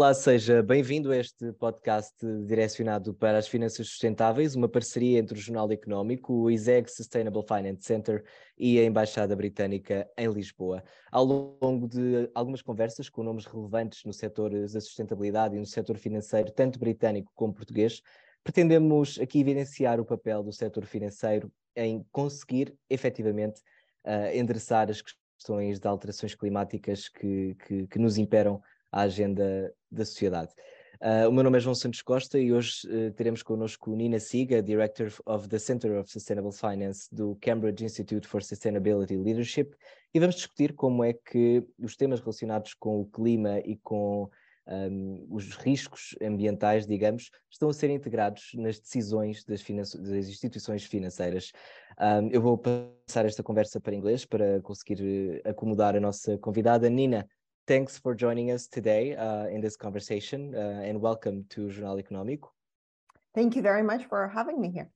Olá, seja bem-vindo a este podcast direcionado para as finanças sustentáveis, uma parceria entre o Jornal Económico, o ISEG Sustainable Finance Center e a Embaixada Britânica em Lisboa. Ao longo de algumas conversas com nomes relevantes no setor da sustentabilidade e no setor financeiro, tanto britânico como português, pretendemos aqui evidenciar o papel do setor financeiro em conseguir efetivamente uh, endereçar as questões de alterações climáticas que, que, que nos imperam à agenda da sociedade. Uh, o meu nome é João Santos Costa e hoje uh, teremos connosco Nina Siga, Director of the Center of Sustainable Finance do Cambridge Institute for Sustainability Leadership, e vamos discutir como é que os temas relacionados com o clima e com um, os riscos ambientais, digamos, estão a ser integrados nas decisões das, das instituições financeiras. Um, eu vou passar esta conversa para inglês para conseguir eh, acomodar a nossa convidada. Nina, thanks for joining us today uh, in this conversation uh, and welcome to Jornal Económico. Thank you very much for having me here.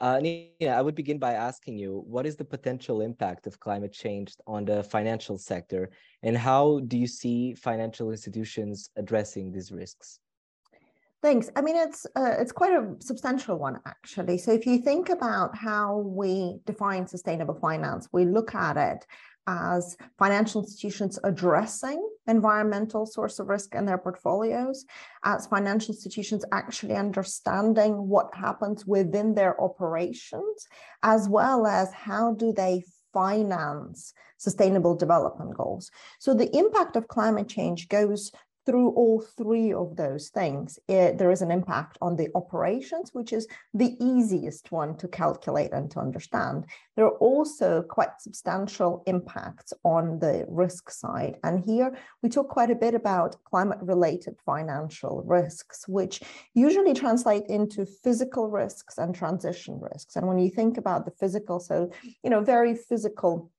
Uh, Nina, I would begin by asking you, what is the potential impact of climate change on the financial sector and how do you see financial institutions addressing these risks? Thanks. I mean, it's uh, it's quite a substantial one actually. So if you think about how we define sustainable finance, we look at it as financial institutions addressing environmental source of risk in their portfolios, as financial institutions actually understanding what happens within their operations, as well as how do they finance sustainable development goals. So the impact of climate change goes through all three of those things, it, there is an impact on the operations, which is the easiest one to calculate and to understand. There are also quite substantial impacts on the risk side. And here we talk quite a bit about climate related financial risks, which usually translate into physical risks and transition risks. And when you think about the physical, so, you know, very physical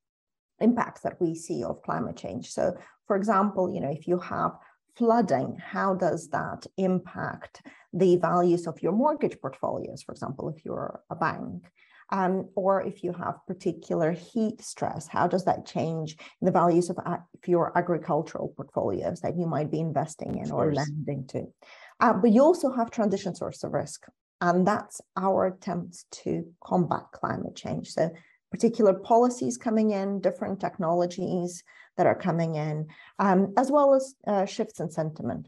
impacts that we see of climate change. So, for example, you know, if you have flooding, how does that impact the values of your mortgage portfolios, for example, if you're a bank? Um, or if you have particular heat stress, how does that change the values of your agricultural portfolios that you might be investing in or lending to? Uh, but you also have transition source of risk. And that's our attempts to combat climate change. So particular policies coming in, different technologies, that are coming in, um, as well as uh, shifts in sentiment.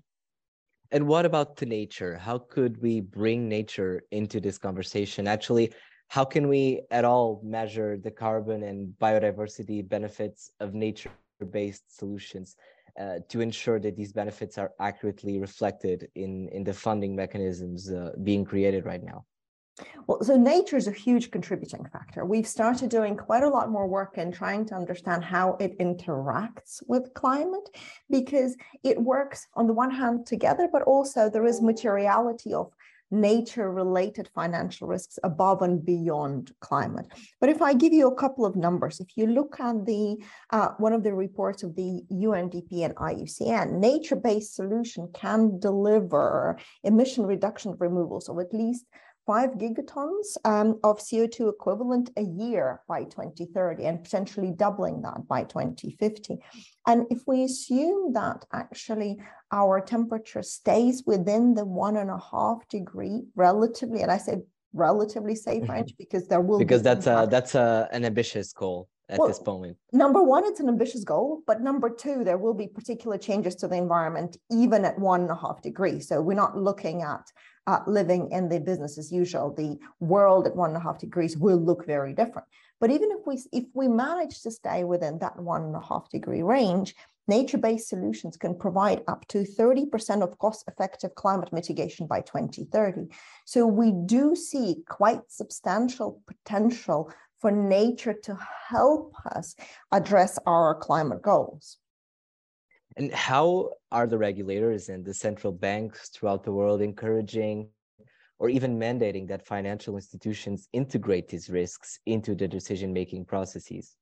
And what about to nature? How could we bring nature into this conversation? Actually, how can we at all measure the carbon and biodiversity benefits of nature-based solutions uh, to ensure that these benefits are accurately reflected in, in the funding mechanisms uh, being created right now? Well, so nature is a huge contributing factor. We've started doing quite a lot more work in trying to understand how it interacts with climate because it works on the one hand together, but also there is materiality of nature related financial risks above and beyond climate. But if I give you a couple of numbers, if you look at the uh, one of the reports of the UNDP and IUCN, nature based solution can deliver emission reduction removals of at least five gigatons um, of CO2 equivalent a year by 2030 and potentially doubling that by 2050. And if we assume that actually our temperature stays within the one and a half degree relatively, and I say relatively safe range mm-hmm. because there will because that's a that's a, an ambitious goal at well, this point? Number one, it's an ambitious goal, but number two, there will be particular changes to the environment even at one and a half degrees. So we're not looking at uh, living in the business as usual. The world at one and a half degrees will look very different. But even if we if we manage to stay within that one and a half degree range, nature-based solutions can provide up to 30% of cost-effective climate mitigation by 2030. So we do see quite substantial potential for nature to help us address our climate goals. And how are the regulators and the central banks throughout the world encouraging or even mandating that financial institutions integrate these risks into the decision making processes?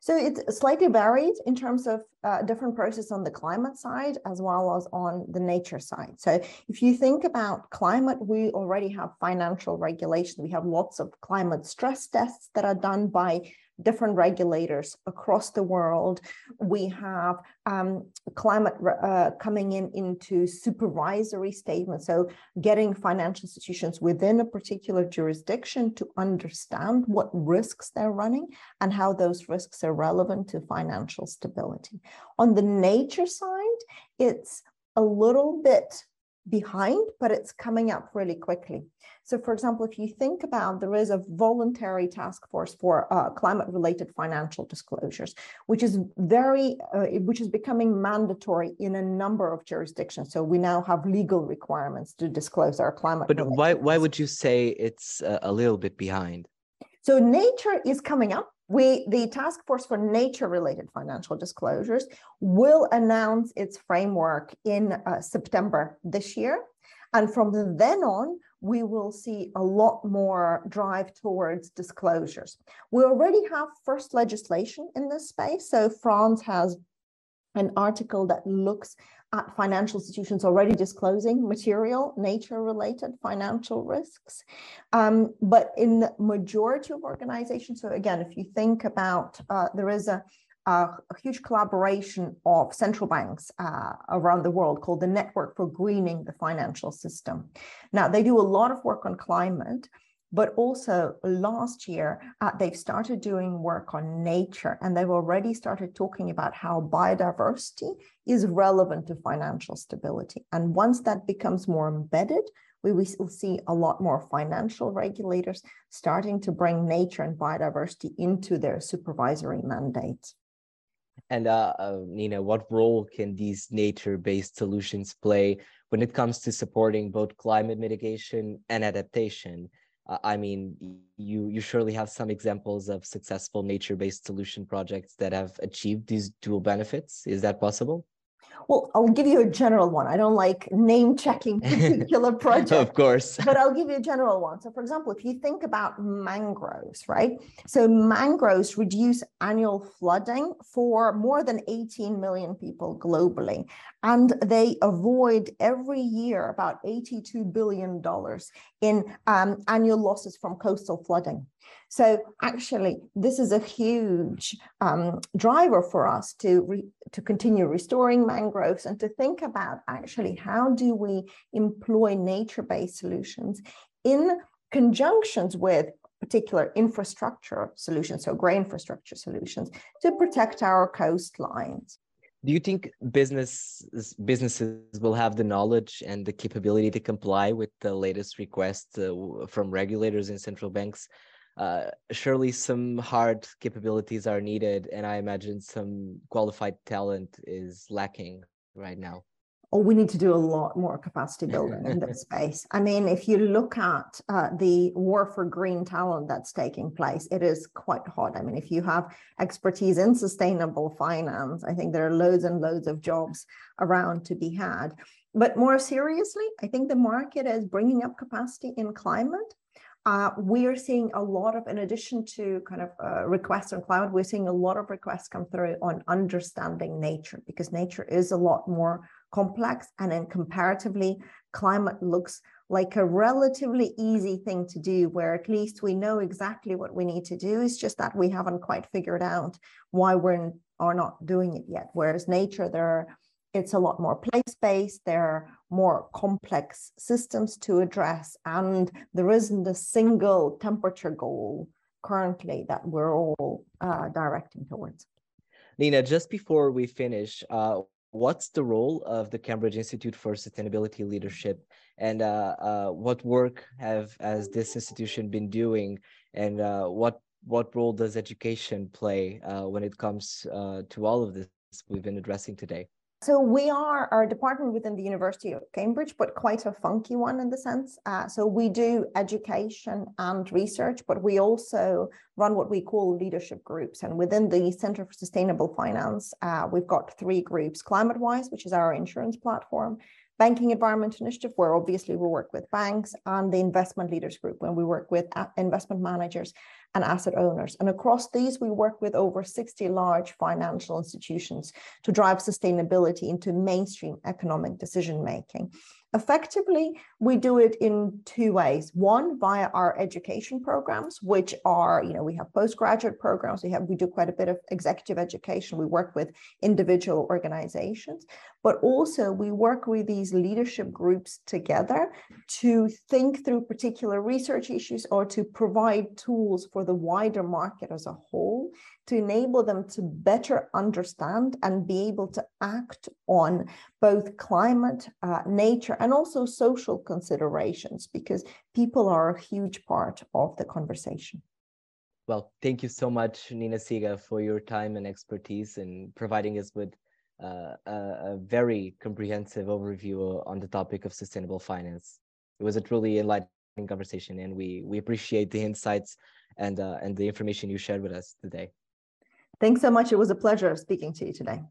So it's slightly varied in terms of uh, different process on the climate side as well as on the nature side. So if you think about climate, we already have financial regulation. We have lots of climate stress tests that are done by different regulators across the world. We have um, climate uh, coming in into supervisory statements. So getting financial institutions within a particular jurisdiction to understand what risks they're running and how those risks are relevant to financial stability. On the nature side, it's a little bit behind, but it's coming up really quickly. So, for example, if you think about there is a voluntary task force for uh, climate-related financial disclosures, which is very, uh, which is becoming mandatory in a number of jurisdictions. So we now have legal requirements to disclose our climate. But why why would you say it's a little bit behind? So nature is coming up we, the Task Force for Nature-related Financial Disclosures will announce its framework in uh, September this year. And from then on, we will see a lot more drive towards disclosures. We already have first legislation in this space. So France has an article that looks at financial institutions already disclosing material nature related financial risks. Um, but in the majority of organizations, so again, if you think about, uh, there is a, a, huge collaboration of central banks uh, around the world called the Network for Greening the Financial System. Now, they do a lot of work on climate, but also last year, uh, they've started doing work on nature and they've already started talking about how biodiversity is relevant to financial stability. And once that becomes more embedded, we will see a lot more financial regulators starting to bring nature and biodiversity into their supervisory mandates. And uh, uh, Nina, what role can these nature-based solutions play when it comes to supporting both climate mitigation and adaptation? I mean, you you surely have some examples of successful nature-based solution projects that have achieved these dual benefits. Is that possible? Well, I'll give you a general one. I don't like name checking particular projects. of course. But I'll give you a general one. So, for example, if you think about mangroves, right? So, mangroves reduce annual flooding for more than 18 million people globally. And they avoid every year about $82 billion in um, annual losses from coastal flooding. So actually, this is a huge um, driver for us to re, to continue restoring mangroves and to think about actually how do we employ nature-based solutions in conjunctions with particular infrastructure solutions, so grey infrastructure solutions, to protect our coastlines. Do you think business businesses will have the knowledge and the capability to comply with the latest requests uh, from regulators and central banks uh, surely some hard capabilities are needed, and I imagine some qualified talent is lacking right now. Oh, we need to do a lot more capacity building in this space. I mean, if you look at uh, the war for green talent that's taking place, it is quite hot. I mean, if you have expertise in sustainable finance, I think there are loads and loads of jobs around to be had. But more seriously, I think the market is bringing up capacity in climate uh, we're seeing a lot of, in addition to kind of uh, requests on cloud, we're seeing a lot of requests come through on understanding nature because nature is a lot more complex and then comparatively climate looks like a relatively easy thing to do where at least we know exactly what we need to do. It's just that we haven't quite figured out why we're are not doing it yet. Whereas nature there are it's a lot more place-based there are more complex systems to address and there isn't a single temperature goal currently that we're all uh, directing towards. Nina just before we finish uh, what's the role of the cambridge institute for sustainability leadership? And uh, uh what work have has this institution been doing? And uh, what what role does education play uh, when it comes to all of this we've been addressing today so we are our department within the University of Cambridge, but quite a funky one in the sense. Uh, so we do education and research, but we also run what we call leadership groups. And within the Center for Sustainable Finance, uh, we've got three groups: ClimateWise, which is our insurance platform, Banking Environment Initiative, where obviously we work with banks, and the Investment Leaders Group, when we work with investment managers and asset owners. And across these, we work with over 60 large financial institutions to drive sustainability into mainstream economic decision making. Effectively, we do it in two ways. One, via our education programs, which are, you know, we have postgraduate programs, we have we do quite a bit of executive education. We work with individual organizations, but also we work with these leadership groups together to think through particular research issues or to provide tools for the wider market as a whole to enable them to better understand and be able to act on both climate, uh, nature, and also social considerations, because people are a huge part of the conversation. Well, thank you so much, Nina Seega, for your time and expertise and providing us with uh, a, a, very comprehensive overview on the topic of sustainable finance. It was a truly enlightening conversation, and we we appreciate the insights and uh, and the information you shared with us today. Thanks so much. It was a pleasure speaking to you today.